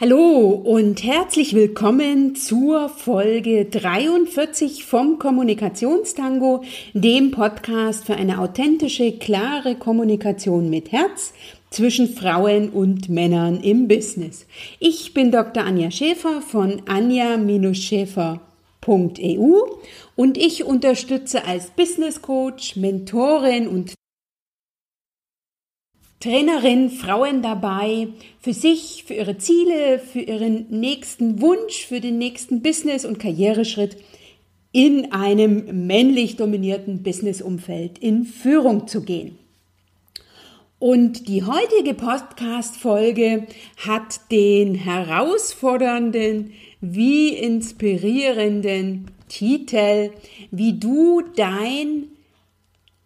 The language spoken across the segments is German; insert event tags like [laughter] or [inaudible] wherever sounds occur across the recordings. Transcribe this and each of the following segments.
Hallo und herzlich willkommen zur Folge 43 vom Kommunikationstango, dem Podcast für eine authentische, klare Kommunikation mit Herz zwischen Frauen und Männern im Business. Ich bin Dr. Anja Schäfer von anja-schäfer.eu und ich unterstütze als Business Coach, Mentorin und Trainerin Frauen dabei, für sich, für ihre Ziele, für ihren nächsten Wunsch, für den nächsten Business- und Karriereschritt in einem männlich dominierten Businessumfeld in Führung zu gehen. Und die heutige Podcast-Folge hat den herausfordernden wie inspirierenden Titel, wie du dein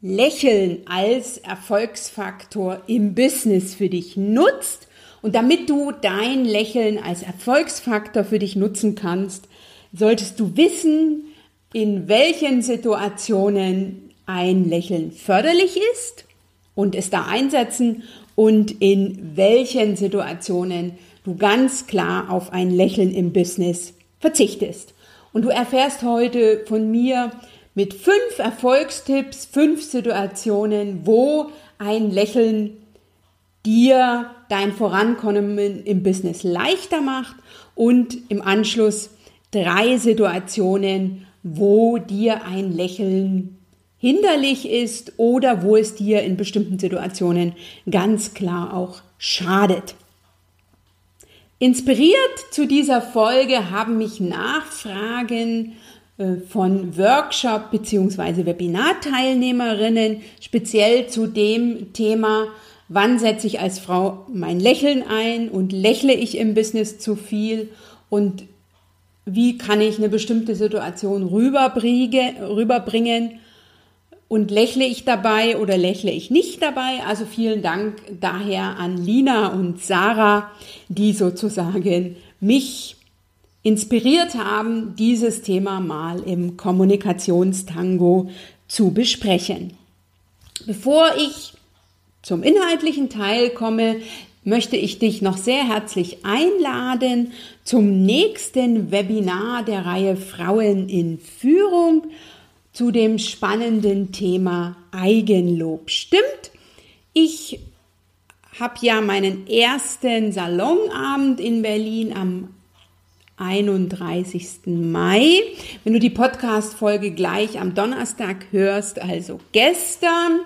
Lächeln als Erfolgsfaktor im Business für dich nutzt. Und damit du dein Lächeln als Erfolgsfaktor für dich nutzen kannst, solltest du wissen, in welchen Situationen ein Lächeln förderlich ist und es da einsetzen und in welchen Situationen du ganz klar auf ein Lächeln im Business verzichtest. Und du erfährst heute von mir, mit fünf Erfolgstipps, fünf Situationen, wo ein Lächeln dir dein Vorankommen im Business leichter macht und im Anschluss drei Situationen, wo dir ein Lächeln hinderlich ist oder wo es dir in bestimmten Situationen ganz klar auch schadet. Inspiriert zu dieser Folge haben mich Nachfragen von Workshop bzw. Webinarteilnehmerinnen speziell zu dem Thema, wann setze ich als Frau mein Lächeln ein und lächle ich im Business zu viel und wie kann ich eine bestimmte Situation rüberbringen und lächle ich dabei oder lächle ich nicht dabei. Also vielen Dank daher an Lina und Sarah, die sozusagen mich inspiriert haben, dieses Thema mal im Kommunikationstango zu besprechen. Bevor ich zum inhaltlichen Teil komme, möchte ich dich noch sehr herzlich einladen zum nächsten Webinar der Reihe Frauen in Führung zu dem spannenden Thema Eigenlob. Stimmt? Ich habe ja meinen ersten Salonabend in Berlin am 31. Mai. Wenn du die Podcast-Folge gleich am Donnerstag hörst, also gestern,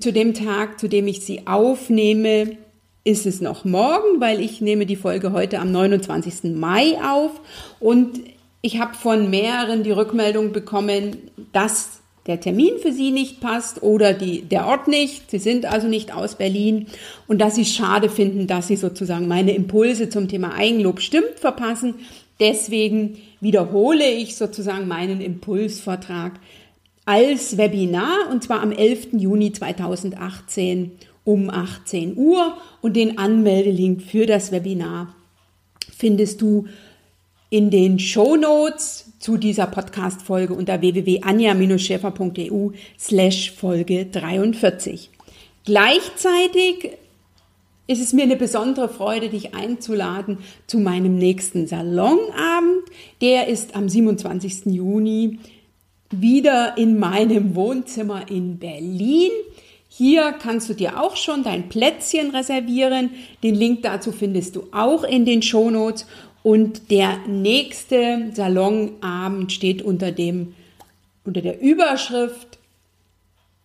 zu dem Tag, zu dem ich sie aufnehme, ist es noch morgen, weil ich nehme die Folge heute am 29. Mai auf und ich habe von mehreren die Rückmeldung bekommen, dass der Termin für Sie nicht passt oder die, der Ort nicht. Sie sind also nicht aus Berlin und dass Sie schade finden, dass Sie sozusagen meine Impulse zum Thema Eigenlob stimmt verpassen. Deswegen wiederhole ich sozusagen meinen Impulsvortrag als Webinar und zwar am 11. Juni 2018 um 18 Uhr und den Anmeldelink für das Webinar findest du in den Show Notes zu dieser Podcast-Folge unter www.anja-schäfer.eu slash Folge 43. Gleichzeitig ist es mir eine besondere Freude, dich einzuladen zu meinem nächsten Salonabend. Der ist am 27. Juni wieder in meinem Wohnzimmer in Berlin. Hier kannst du dir auch schon dein Plätzchen reservieren. Den Link dazu findest du auch in den Shownotes. Und der nächste Salonabend steht unter dem, unter der Überschrift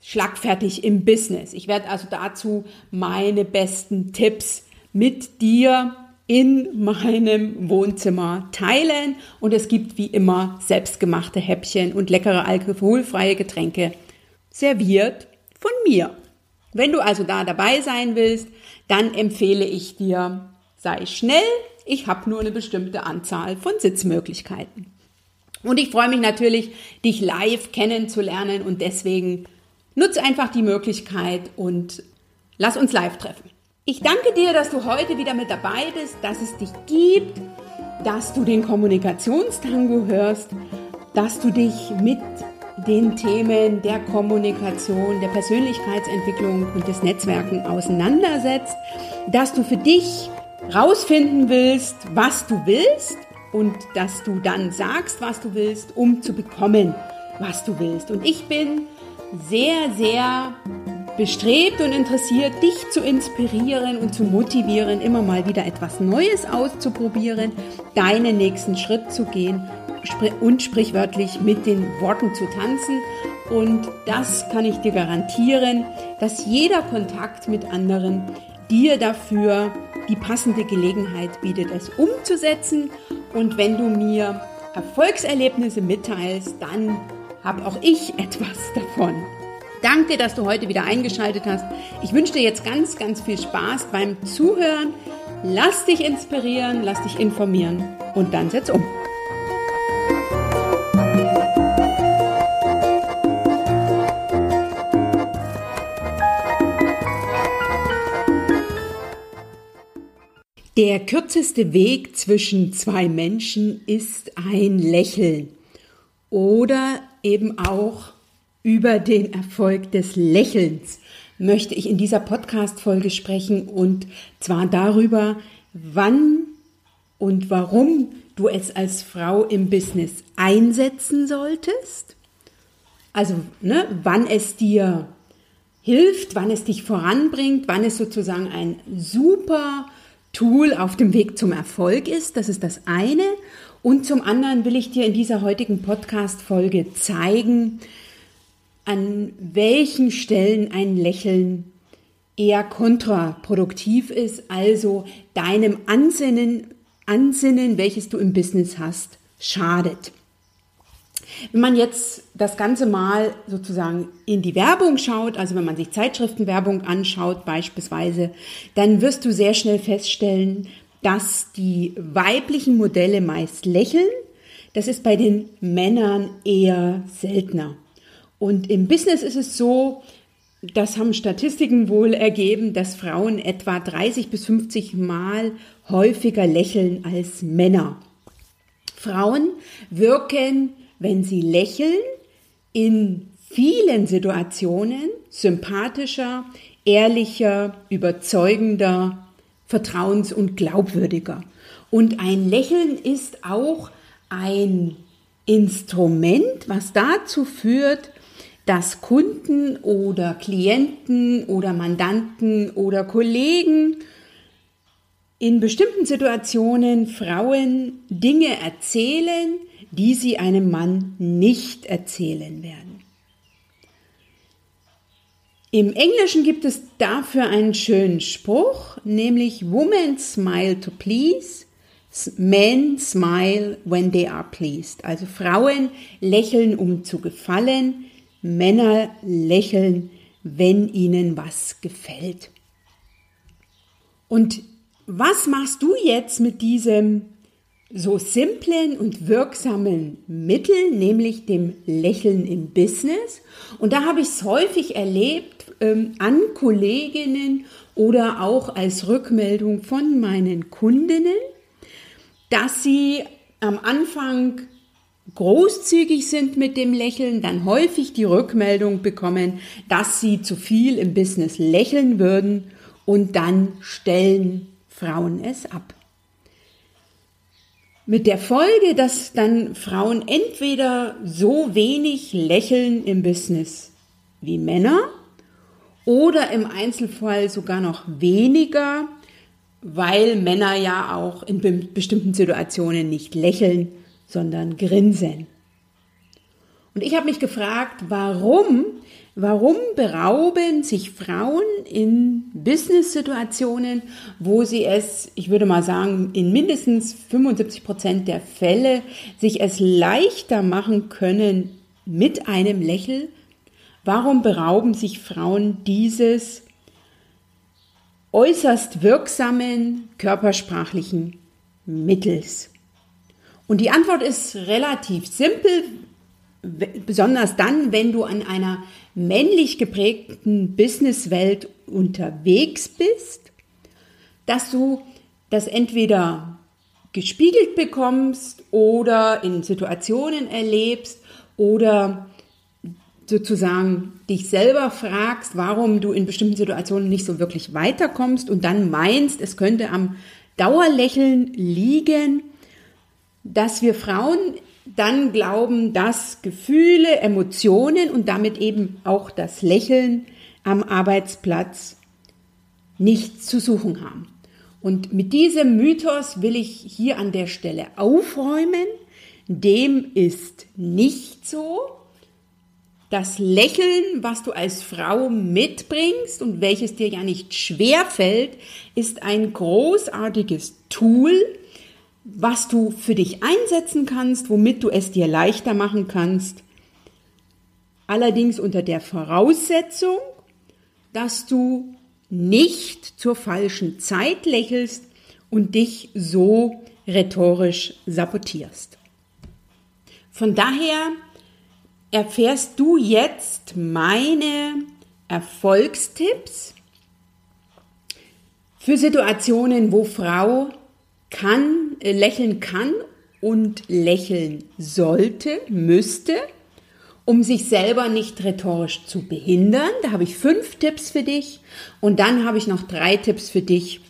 Schlagfertig im Business. Ich werde also dazu meine besten Tipps mit dir in meinem Wohnzimmer teilen und es gibt wie immer selbstgemachte Häppchen und leckere alkoholfreie Getränke serviert von mir. Wenn du also da dabei sein willst, dann empfehle ich dir, sei schnell, ich habe nur eine bestimmte Anzahl von Sitzmöglichkeiten. Und ich freue mich natürlich, dich live kennenzulernen und deswegen nutze einfach die Möglichkeit und lass uns live treffen. Ich danke dir, dass du heute wieder mit dabei bist, dass es dich gibt, dass du den Kommunikationstango hörst, dass du dich mit den Themen der Kommunikation, der Persönlichkeitsentwicklung und des Netzwerken auseinandersetzt, dass du für dich rausfinden willst, was du willst und dass du dann sagst, was du willst, um zu bekommen, was du willst. Und ich bin sehr, sehr bestrebt und interessiert, dich zu inspirieren und zu motivieren, immer mal wieder etwas Neues auszuprobieren, deinen nächsten Schritt zu gehen und sprichwörtlich mit den Worten zu tanzen. Und das kann ich dir garantieren, dass jeder Kontakt mit anderen dir dafür die passende Gelegenheit bietet, es umzusetzen. Und wenn du mir Erfolgserlebnisse mitteilst, dann habe auch ich [laughs] etwas davon. Danke, dass du heute wieder eingeschaltet hast. Ich wünsche dir jetzt ganz, ganz viel Spaß beim Zuhören. Lass dich inspirieren, lass dich informieren und dann setz um. Der kürzeste Weg zwischen zwei Menschen ist ein Lächeln oder eben auch über den Erfolg des Lächelns möchte ich in dieser Podcast-Folge sprechen und zwar darüber, wann und warum du es als Frau im Business einsetzen solltest. Also, ne, wann es dir hilft, wann es dich voranbringt, wann es sozusagen ein super Tool auf dem Weg zum Erfolg ist. Das ist das eine. Und zum anderen will ich dir in dieser heutigen Podcast-Folge zeigen, an welchen Stellen ein Lächeln eher kontraproduktiv ist, also deinem Ansinnen, Ansinnen, welches du im Business hast, schadet. Wenn man jetzt das Ganze mal sozusagen in die Werbung schaut, also wenn man sich Zeitschriftenwerbung anschaut beispielsweise, dann wirst du sehr schnell feststellen, dass die weiblichen Modelle meist lächeln. Das ist bei den Männern eher seltener. Und im Business ist es so, das haben Statistiken wohl ergeben, dass Frauen etwa 30 bis 50 Mal häufiger lächeln als Männer. Frauen wirken, wenn sie lächeln, in vielen Situationen sympathischer, ehrlicher, überzeugender, vertrauens- und glaubwürdiger. Und ein Lächeln ist auch ein Instrument, was dazu führt, dass Kunden oder Klienten oder Mandanten oder Kollegen in bestimmten Situationen Frauen Dinge erzählen, die sie einem Mann nicht erzählen werden. Im Englischen gibt es dafür einen schönen Spruch, nämlich Women smile to please, men smile when they are pleased. Also Frauen lächeln, um zu gefallen, Männer lächeln, wenn ihnen was gefällt. Und was machst du jetzt mit diesem so simplen und wirksamen Mittel, nämlich dem Lächeln im Business? Und da habe ich es häufig erlebt ähm, an Kolleginnen oder auch als Rückmeldung von meinen Kundinnen, dass sie am Anfang großzügig sind mit dem Lächeln, dann häufig die Rückmeldung bekommen, dass sie zu viel im Business lächeln würden und dann stellen Frauen es ab. Mit der Folge, dass dann Frauen entweder so wenig lächeln im Business wie Männer oder im Einzelfall sogar noch weniger, weil Männer ja auch in bestimmten Situationen nicht lächeln sondern grinsen. Und ich habe mich gefragt, warum, warum berauben sich Frauen in Business-Situationen, wo sie es, ich würde mal sagen, in mindestens 75 Prozent der Fälle sich es leichter machen können mit einem Lächeln? Warum berauben sich Frauen dieses äußerst wirksamen körpersprachlichen Mittels? Und die Antwort ist relativ simpel, besonders dann, wenn du an einer männlich geprägten Businesswelt unterwegs bist, dass du das entweder gespiegelt bekommst oder in Situationen erlebst oder sozusagen dich selber fragst, warum du in bestimmten Situationen nicht so wirklich weiterkommst und dann meinst, es könnte am Dauerlächeln liegen, dass wir Frauen dann glauben, dass Gefühle, Emotionen und damit eben auch das Lächeln am Arbeitsplatz nichts zu suchen haben. Und mit diesem Mythos will ich hier an der Stelle aufräumen. Dem ist nicht so. Das Lächeln, was du als Frau mitbringst und welches dir ja nicht schwer fällt, ist ein großartiges Tool, was du für dich einsetzen kannst, womit du es dir leichter machen kannst. Allerdings unter der Voraussetzung, dass du nicht zur falschen Zeit lächelst und dich so rhetorisch sabotierst. Von daher erfährst du jetzt meine Erfolgstipps für Situationen, wo Frau kann, äh, lächeln kann und lächeln sollte, müsste, um sich selber nicht rhetorisch zu behindern. Da habe ich fünf Tipps für dich und dann habe ich noch drei Tipps für dich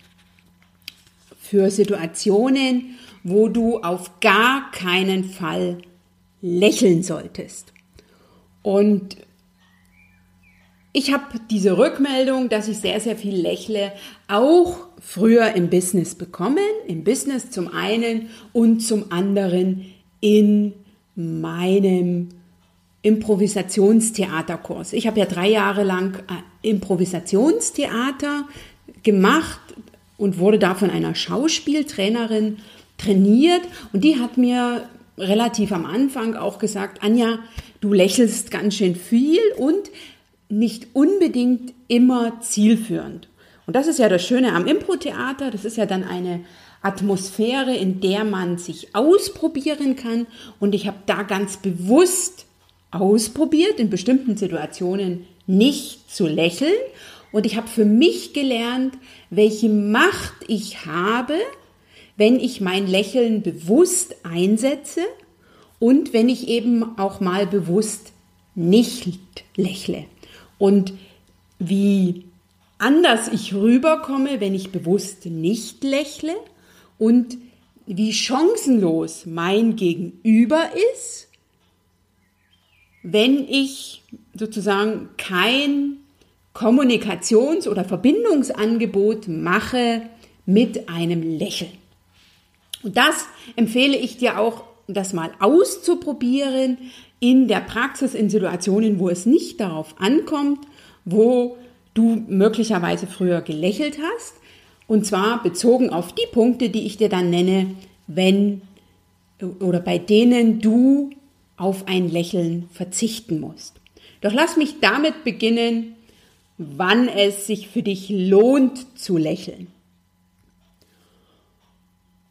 für Situationen, wo du auf gar keinen Fall lächeln solltest. Und ich habe diese Rückmeldung, dass ich sehr, sehr viel lächle, auch früher im Business bekommen. Im Business zum einen und zum anderen in meinem Improvisationstheaterkurs. Ich habe ja drei Jahre lang äh, Improvisationstheater gemacht und wurde da von einer Schauspieltrainerin trainiert und die hat mir relativ am Anfang auch gesagt, Anja, du lächelst ganz schön viel und nicht unbedingt immer zielführend. Und das ist ja das Schöne am Impro-Theater. Das ist ja dann eine Atmosphäre, in der man sich ausprobieren kann. Und ich habe da ganz bewusst ausprobiert, in bestimmten Situationen nicht zu lächeln. Und ich habe für mich gelernt, welche Macht ich habe, wenn ich mein Lächeln bewusst einsetze und wenn ich eben auch mal bewusst nicht lächle und wie anders ich rüberkomme, wenn ich bewusst nicht lächle und wie chancenlos mein Gegenüber ist, wenn ich sozusagen kein Kommunikations- oder Verbindungsangebot mache mit einem Lächeln. Und das empfehle ich dir auch, das mal auszuprobieren in der Praxis in Situationen, wo es nicht darauf ankommt, wo du möglicherweise früher gelächelt hast. Und zwar bezogen auf die Punkte, die ich dir dann nenne, wenn oder bei denen du auf ein Lächeln verzichten musst. Doch lass mich damit beginnen, wann es sich für dich lohnt zu lächeln.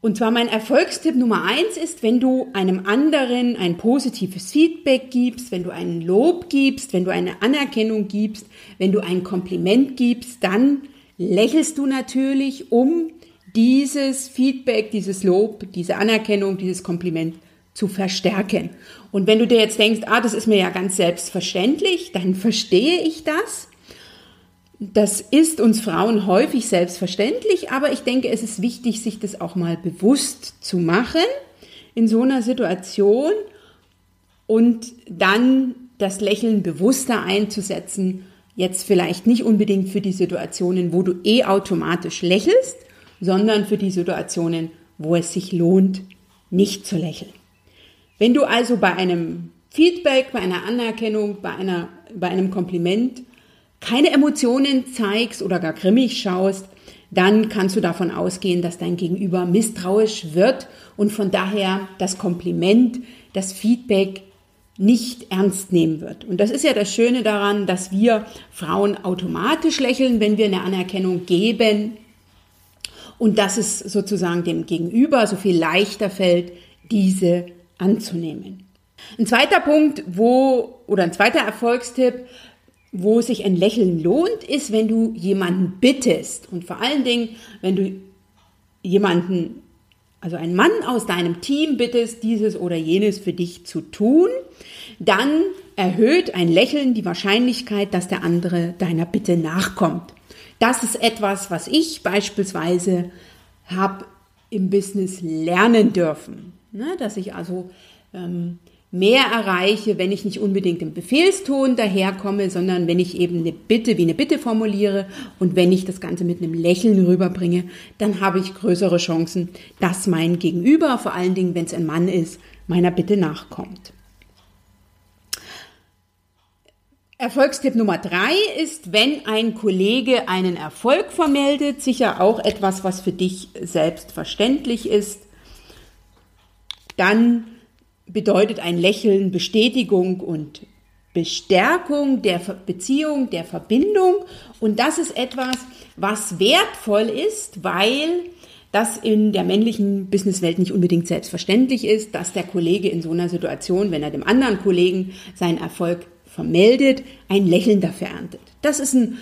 Und zwar mein Erfolgstipp Nummer eins ist, wenn du einem anderen ein positives Feedback gibst, wenn du einen Lob gibst, wenn du eine Anerkennung gibst, wenn du ein Kompliment gibst, dann lächelst du natürlich, um dieses Feedback, dieses Lob, diese Anerkennung, dieses Kompliment zu verstärken. Und wenn du dir jetzt denkst, ah, das ist mir ja ganz selbstverständlich, dann verstehe ich das. Das ist uns Frauen häufig selbstverständlich, aber ich denke, es ist wichtig, sich das auch mal bewusst zu machen in so einer Situation und dann das Lächeln bewusster einzusetzen. Jetzt vielleicht nicht unbedingt für die Situationen, wo du eh automatisch lächelst, sondern für die Situationen, wo es sich lohnt, nicht zu lächeln. Wenn du also bei einem Feedback, bei einer Anerkennung, bei, einer, bei einem Kompliment keine Emotionen zeigst oder gar grimmig schaust, dann kannst du davon ausgehen, dass dein Gegenüber misstrauisch wird und von daher das Kompliment, das Feedback nicht ernst nehmen wird. Und das ist ja das Schöne daran, dass wir Frauen automatisch lächeln, wenn wir eine Anerkennung geben und dass es sozusagen dem Gegenüber so viel leichter fällt, diese anzunehmen. Ein zweiter Punkt, wo, oder ein zweiter Erfolgstipp, wo sich ein Lächeln lohnt, ist, wenn du jemanden bittest und vor allen Dingen, wenn du jemanden, also einen Mann aus deinem Team bittest, dieses oder jenes für dich zu tun, dann erhöht ein Lächeln die Wahrscheinlichkeit, dass der andere deiner Bitte nachkommt. Das ist etwas, was ich beispielsweise habe im Business lernen dürfen. Ne? Dass ich also ähm, mehr erreiche, wenn ich nicht unbedingt im Befehlston daherkomme, sondern wenn ich eben eine Bitte wie eine Bitte formuliere und wenn ich das Ganze mit einem Lächeln rüberbringe, dann habe ich größere Chancen, dass mein Gegenüber, vor allen Dingen wenn es ein Mann ist, meiner Bitte nachkommt. Erfolgstipp Nummer drei ist, wenn ein Kollege einen Erfolg vermeldet, sicher auch etwas, was für dich selbstverständlich ist, dann bedeutet ein Lächeln Bestätigung und Bestärkung der Beziehung, der Verbindung. Und das ist etwas, was wertvoll ist, weil das in der männlichen Businesswelt nicht unbedingt selbstverständlich ist, dass der Kollege in so einer Situation, wenn er dem anderen Kollegen seinen Erfolg vermeldet, ein Lächeln dafür erntet. Das ist ein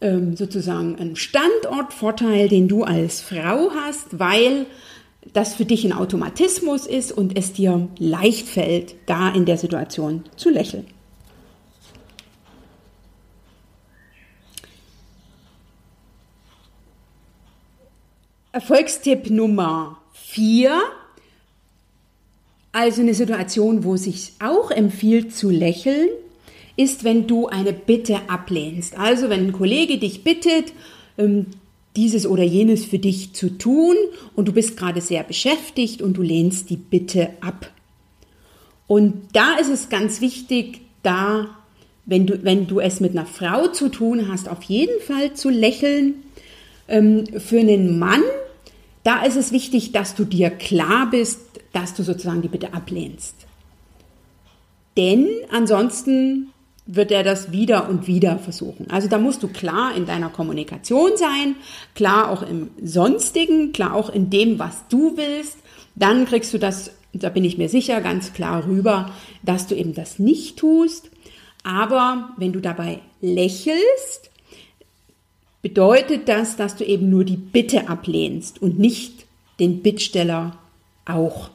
ähm, sozusagen ein Standortvorteil, den du als Frau hast, weil das für dich ein Automatismus ist und es dir leicht fällt, da in der Situation zu lächeln. Erfolgstipp Nummer 4 also eine Situation, wo es sich auch empfiehlt zu lächeln, ist, wenn du eine Bitte ablehnst. Also wenn ein Kollege dich bittet, ähm, dieses oder jenes für dich zu tun und du bist gerade sehr beschäftigt und du lehnst die Bitte ab. Und da ist es ganz wichtig, da, wenn du, wenn du es mit einer Frau zu tun hast, auf jeden Fall zu lächeln. Ähm, für einen Mann, da ist es wichtig, dass du dir klar bist, dass du sozusagen die Bitte ablehnst. Denn ansonsten wird er das wieder und wieder versuchen. Also da musst du klar in deiner Kommunikation sein, klar auch im Sonstigen, klar auch in dem, was du willst. Dann kriegst du das, da bin ich mir sicher, ganz klar rüber, dass du eben das nicht tust. Aber wenn du dabei lächelst, bedeutet das, dass du eben nur die Bitte ablehnst und nicht den Bittsteller auch.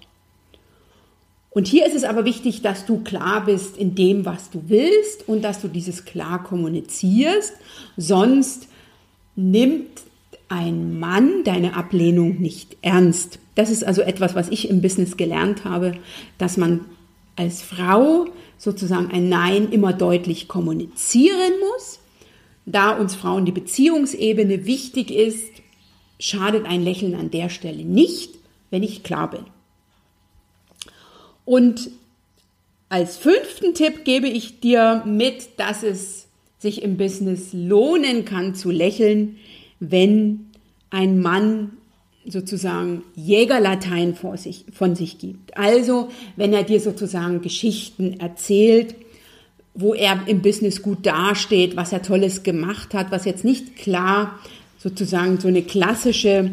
Und hier ist es aber wichtig, dass du klar bist in dem, was du willst und dass du dieses klar kommunizierst. Sonst nimmt ein Mann deine Ablehnung nicht ernst. Das ist also etwas, was ich im Business gelernt habe, dass man als Frau sozusagen ein Nein immer deutlich kommunizieren muss. Da uns Frauen die Beziehungsebene wichtig ist, schadet ein Lächeln an der Stelle nicht, wenn ich klar bin. Und als fünften Tipp gebe ich dir mit, dass es sich im Business lohnen kann zu lächeln, wenn ein Mann sozusagen Jägerlatein vor sich, von sich gibt. Also wenn er dir sozusagen Geschichten erzählt, wo er im Business gut dasteht, was er tolles gemacht hat, was jetzt nicht klar sozusagen so eine klassische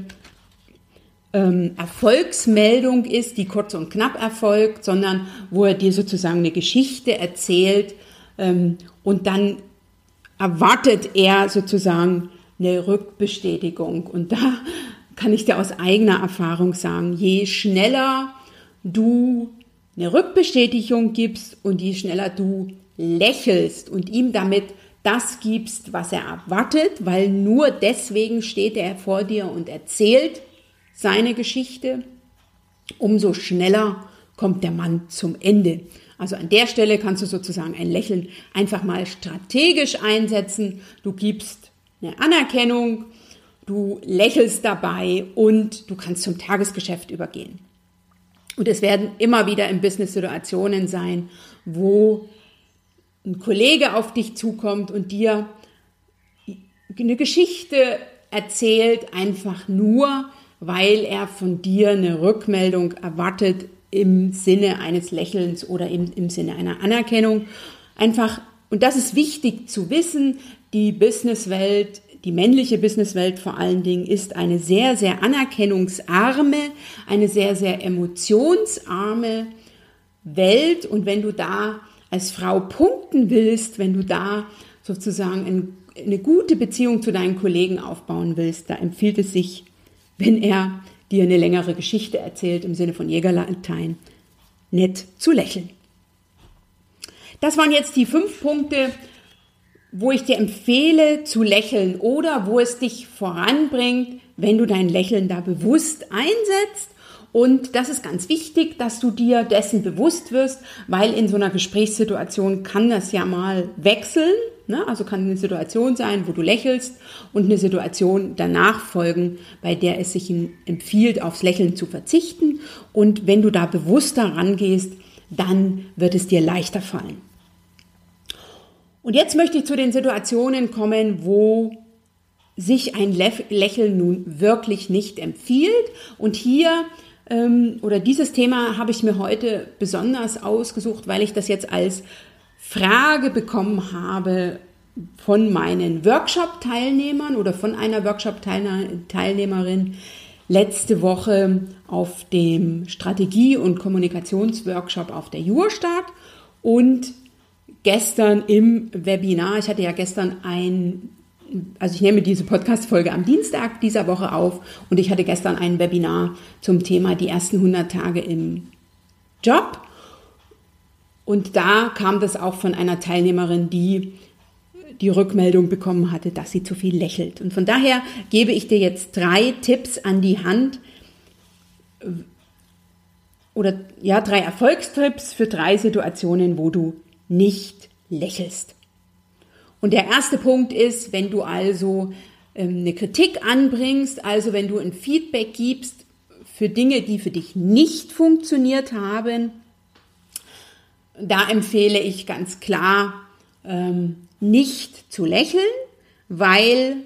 ähm, Erfolgsmeldung ist, die kurz und knapp erfolgt, sondern wo er dir sozusagen eine Geschichte erzählt ähm, und dann erwartet er sozusagen eine Rückbestätigung. Und da kann ich dir aus eigener Erfahrung sagen, je schneller du eine Rückbestätigung gibst und je schneller du lächelst und ihm damit das gibst, was er erwartet, weil nur deswegen steht er vor dir und erzählt seine Geschichte, umso schneller kommt der Mann zum Ende. Also an der Stelle kannst du sozusagen ein Lächeln einfach mal strategisch einsetzen. Du gibst eine Anerkennung, du lächelst dabei und du kannst zum Tagesgeschäft übergehen. Und es werden immer wieder im Business Situationen sein, wo ein Kollege auf dich zukommt und dir eine Geschichte erzählt, einfach nur, weil er von dir eine Rückmeldung erwartet im Sinne eines Lächelns oder im, im Sinne einer Anerkennung. Einfach, und das ist wichtig zu wissen, die Businesswelt, die männliche Businesswelt vor allen Dingen ist eine sehr, sehr anerkennungsarme, eine sehr, sehr emotionsarme Welt. Und wenn du da als Frau punkten willst, wenn du da sozusagen eine gute Beziehung zu deinen Kollegen aufbauen willst, da empfiehlt es sich, wenn er dir eine längere Geschichte erzählt im Sinne von Jägerlatein, nett zu lächeln. Das waren jetzt die fünf Punkte, wo ich dir empfehle zu lächeln oder wo es dich voranbringt, wenn du dein Lächeln da bewusst einsetzt. Und das ist ganz wichtig, dass du dir dessen bewusst wirst, weil in so einer Gesprächssituation kann das ja mal wechseln. Ne? Also kann eine Situation sein, wo du lächelst und eine Situation danach folgen, bei der es sich empfiehlt, aufs Lächeln zu verzichten. Und wenn du da bewusster rangehst, dann wird es dir leichter fallen. Und jetzt möchte ich zu den Situationen kommen, wo sich ein Lächeln nun wirklich nicht empfiehlt. Und hier oder dieses Thema habe ich mir heute besonders ausgesucht, weil ich das jetzt als Frage bekommen habe von meinen Workshop-Teilnehmern oder von einer Workshop-Teilnehmerin letzte Woche auf dem Strategie- und Kommunikationsworkshop auf der Jurstadt und gestern im Webinar. Ich hatte ja gestern ein also ich nehme diese Podcast-Folge am Dienstag dieser Woche auf und ich hatte gestern ein Webinar zum Thema die ersten 100 Tage im Job. Und da kam das auch von einer Teilnehmerin, die die Rückmeldung bekommen hatte, dass sie zu viel lächelt. Und von daher gebe ich dir jetzt drei Tipps an die Hand oder ja, drei Erfolgstipps für drei Situationen, wo du nicht lächelst. Und der erste Punkt ist, wenn du also ähm, eine Kritik anbringst, also wenn du ein Feedback gibst für Dinge, die für dich nicht funktioniert haben, da empfehle ich ganz klar, ähm, nicht zu lächeln, weil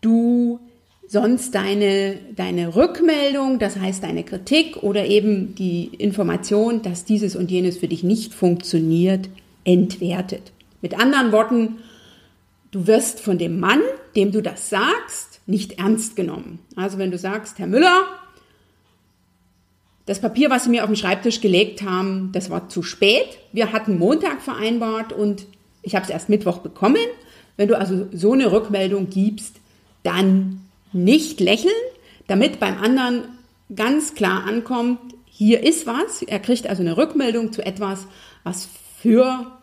du sonst deine, deine Rückmeldung, das heißt deine Kritik oder eben die Information, dass dieses und jenes für dich nicht funktioniert, entwertet. Mit anderen Worten, Du wirst von dem Mann, dem du das sagst, nicht ernst genommen. Also wenn du sagst, Herr Müller, das Papier, was Sie mir auf den Schreibtisch gelegt haben, das war zu spät. Wir hatten Montag vereinbart und ich habe es erst Mittwoch bekommen. Wenn du also so eine Rückmeldung gibst, dann nicht lächeln, damit beim anderen ganz klar ankommt, hier ist was. Er kriegt also eine Rückmeldung zu etwas, was für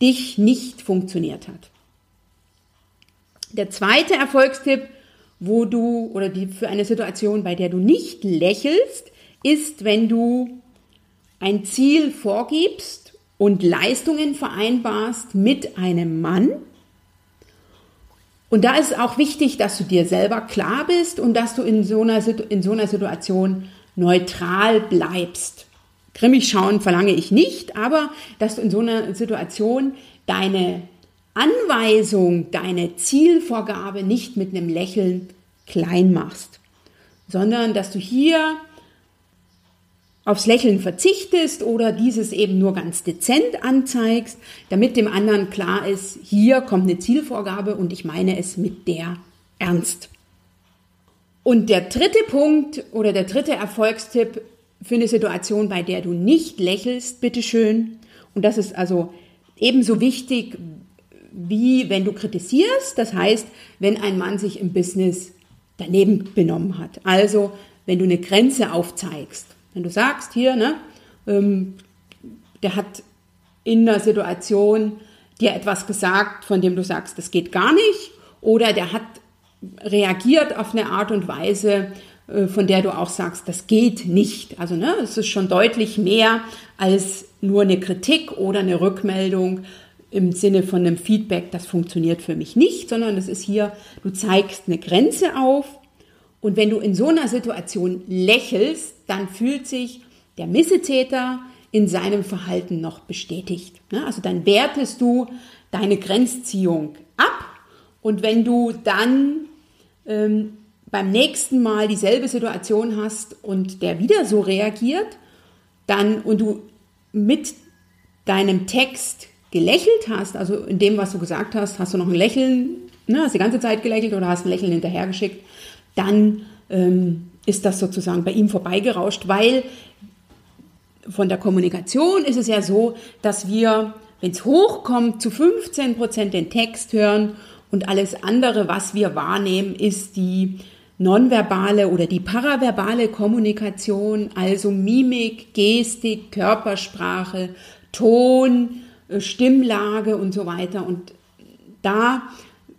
dich nicht funktioniert hat. Der zweite Erfolgstipp, wo du oder die für eine Situation, bei der du nicht lächelst, ist, wenn du ein Ziel vorgibst und Leistungen vereinbarst mit einem Mann. Und da ist es auch wichtig, dass du dir selber klar bist und dass du in so einer, in so einer Situation neutral bleibst. Grimmig schauen verlange ich nicht, aber dass du in so einer Situation deine Anweisung, deine Zielvorgabe nicht mit einem Lächeln klein machst, sondern dass du hier aufs Lächeln verzichtest oder dieses eben nur ganz dezent anzeigst, damit dem anderen klar ist, hier kommt eine Zielvorgabe und ich meine es mit der ernst. Und der dritte Punkt oder der dritte Erfolgstipp für eine Situation, bei der du nicht lächelst, bitteschön. Und das ist also ebenso wichtig, wie wenn du kritisierst. Das heißt, wenn ein Mann sich im Business daneben benommen hat. Also, wenn du eine Grenze aufzeigst. Wenn du sagst, hier, ne, ähm, der hat in einer Situation dir etwas gesagt, von dem du sagst, das geht gar nicht. Oder der hat reagiert auf eine Art und Weise, von der du auch sagst, das geht nicht. Also ne, es ist schon deutlich mehr als nur eine Kritik oder eine Rückmeldung im Sinne von einem Feedback, das funktioniert für mich nicht, sondern es ist hier, du zeigst eine Grenze auf und wenn du in so einer Situation lächelst, dann fühlt sich der Missetäter in seinem Verhalten noch bestätigt. Ne? Also dann wertest du deine Grenzziehung ab und wenn du dann ähm, beim nächsten Mal dieselbe Situation hast und der wieder so reagiert, dann und du mit deinem Text gelächelt hast, also in dem, was du gesagt hast, hast du noch ein Lächeln, ne, hast die ganze Zeit gelächelt oder hast ein Lächeln hinterhergeschickt, dann ähm, ist das sozusagen bei ihm vorbeigerauscht, weil von der Kommunikation ist es ja so, dass wir, wenn es hochkommt, zu 15 Prozent den Text hören und alles andere, was wir wahrnehmen, ist die nonverbale oder die paraverbale Kommunikation, also Mimik, Gestik, Körpersprache, Ton, äh, Stimmlage und so weiter. Und da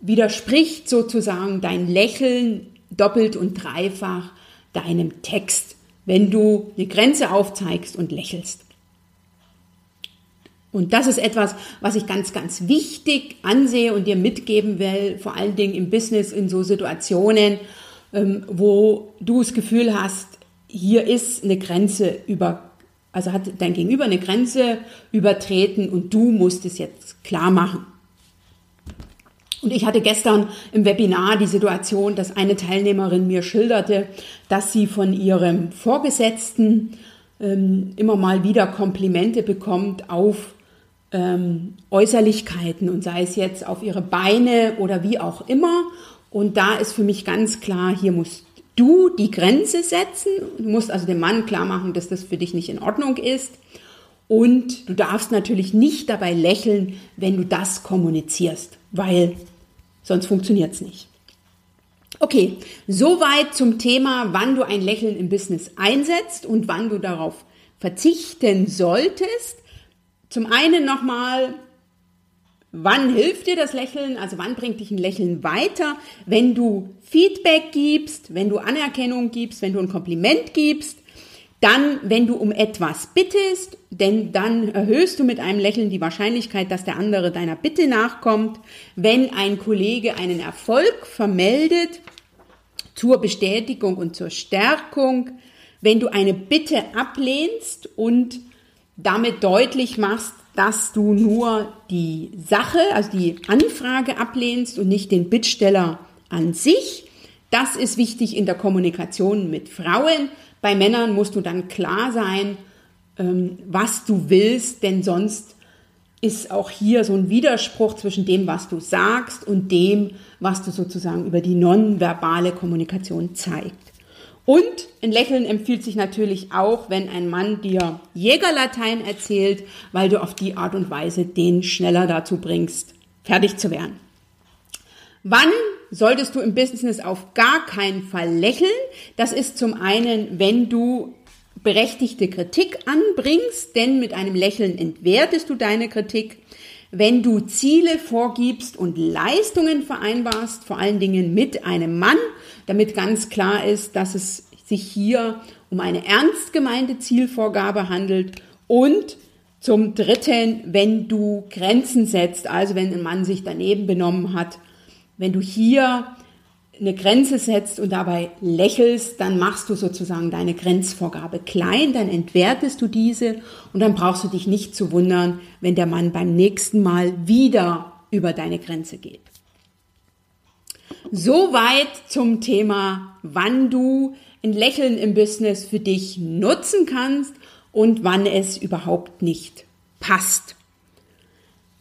widerspricht sozusagen dein Lächeln doppelt und dreifach deinem Text, wenn du eine Grenze aufzeigst und lächelst. Und das ist etwas, was ich ganz, ganz wichtig ansehe und dir mitgeben will, vor allen Dingen im Business, in so Situationen, wo du das Gefühl hast, hier ist eine Grenze über, also hat dein Gegenüber eine Grenze übertreten und du musst es jetzt klar machen. Und ich hatte gestern im Webinar die Situation, dass eine Teilnehmerin mir schilderte, dass sie von ihrem Vorgesetzten ähm, immer mal wieder Komplimente bekommt auf ähm, Äußerlichkeiten und sei es jetzt auf ihre Beine oder wie auch immer. Und da ist für mich ganz klar, hier musst du die Grenze setzen. Du musst also dem Mann klar machen, dass das für dich nicht in Ordnung ist. Und du darfst natürlich nicht dabei lächeln, wenn du das kommunizierst, weil sonst funktioniert es nicht. Okay, soweit zum Thema, wann du ein Lächeln im Business einsetzt und wann du darauf verzichten solltest. Zum einen nochmal, wann hilft dir das Lächeln? Also wann bringt dich ein Lächeln weiter? Wenn du Feedback gibst, wenn du Anerkennung gibst, wenn du ein Kompliment gibst, dann, wenn du um etwas bittest, denn dann erhöhst du mit einem Lächeln die Wahrscheinlichkeit, dass der andere deiner Bitte nachkommt. Wenn ein Kollege einen Erfolg vermeldet zur Bestätigung und zur Stärkung, wenn du eine Bitte ablehnst und damit deutlich machst, dass du nur die Sache, also die Anfrage ablehnst und nicht den Bittsteller an sich. Das ist wichtig in der Kommunikation mit Frauen. Bei Männern musst du dann klar sein, ähm, was du willst, denn sonst ist auch hier so ein Widerspruch zwischen dem, was du sagst und dem, was du sozusagen über die nonverbale Kommunikation zeigst. Und ein Lächeln empfiehlt sich natürlich auch, wenn ein Mann dir Jägerlatein erzählt, weil du auf die Art und Weise den schneller dazu bringst, fertig zu werden. Wann solltest du im Business auf gar keinen Fall lächeln? Das ist zum einen, wenn du berechtigte Kritik anbringst, denn mit einem Lächeln entwertest du deine Kritik. Wenn du Ziele vorgibst und Leistungen vereinbarst, vor allen Dingen mit einem Mann, damit ganz klar ist, dass es sich hier um eine ernst gemeinte Zielvorgabe handelt und zum Dritten, wenn du Grenzen setzt, also wenn ein Mann sich daneben benommen hat, wenn du hier eine Grenze setzt und dabei lächelst, dann machst du sozusagen deine Grenzvorgabe klein, dann entwertest du diese und dann brauchst du dich nicht zu wundern, wenn der Mann beim nächsten Mal wieder über deine Grenze geht. Soweit zum Thema, wann du ein Lächeln im Business für dich nutzen kannst und wann es überhaupt nicht passt.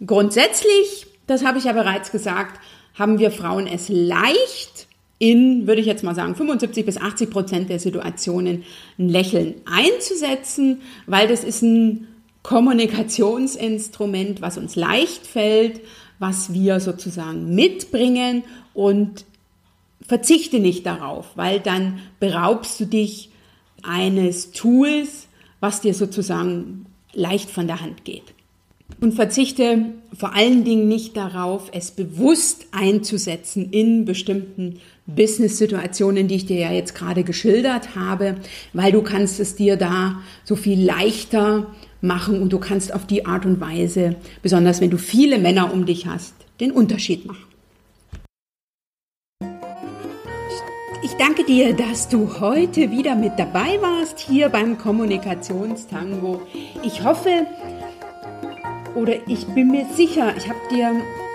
Grundsätzlich, das habe ich ja bereits gesagt, haben wir Frauen es leicht, in, würde ich jetzt mal sagen, 75 bis 80 Prozent der Situationen ein Lächeln einzusetzen, weil das ist ein Kommunikationsinstrument, was uns leicht fällt, was wir sozusagen mitbringen und verzichte nicht darauf, weil dann beraubst du dich eines Tools, was dir sozusagen leicht von der Hand geht. Und verzichte vor allen Dingen nicht darauf, es bewusst einzusetzen in bestimmten Business-Situationen, die ich dir ja jetzt gerade geschildert habe, weil du kannst es dir da so viel leichter machen und du kannst auf die Art und Weise, besonders wenn du viele Männer um dich hast, den Unterschied machen. Danke dir, dass du heute wieder mit dabei warst hier beim Kommunikationstango. Ich hoffe oder ich bin mir sicher, ich habe dir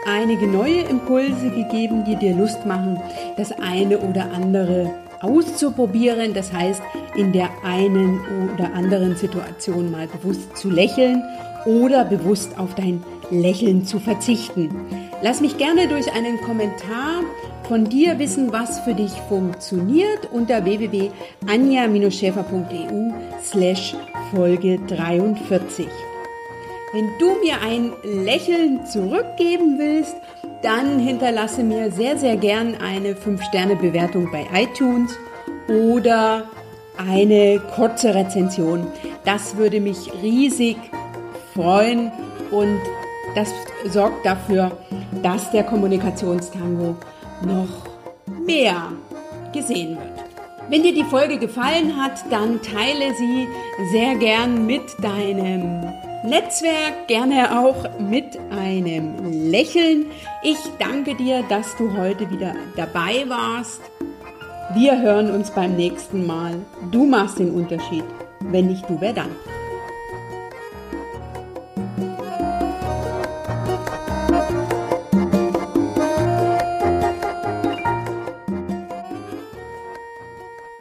einige neue Impulse gegeben, die dir Lust machen, das eine oder andere auszuprobieren. Das heißt, in der einen oder anderen Situation mal bewusst zu lächeln oder bewusst auf dein Lächeln zu verzichten. Lass mich gerne durch einen Kommentar von dir wissen, was für dich funktioniert unter www.anja-schäfer.eu slash Folge 43. Wenn du mir ein Lächeln zurückgeben willst, dann hinterlasse mir sehr, sehr gern eine 5-Sterne-Bewertung bei iTunes oder eine kurze Rezension. Das würde mich riesig freuen und Das sorgt dafür, dass der Kommunikationstango noch mehr gesehen wird. Wenn dir die Folge gefallen hat, dann teile sie sehr gern mit deinem Netzwerk, gerne auch mit einem Lächeln. Ich danke dir, dass du heute wieder dabei warst. Wir hören uns beim nächsten Mal. Du machst den Unterschied. Wenn nicht du, wer dann?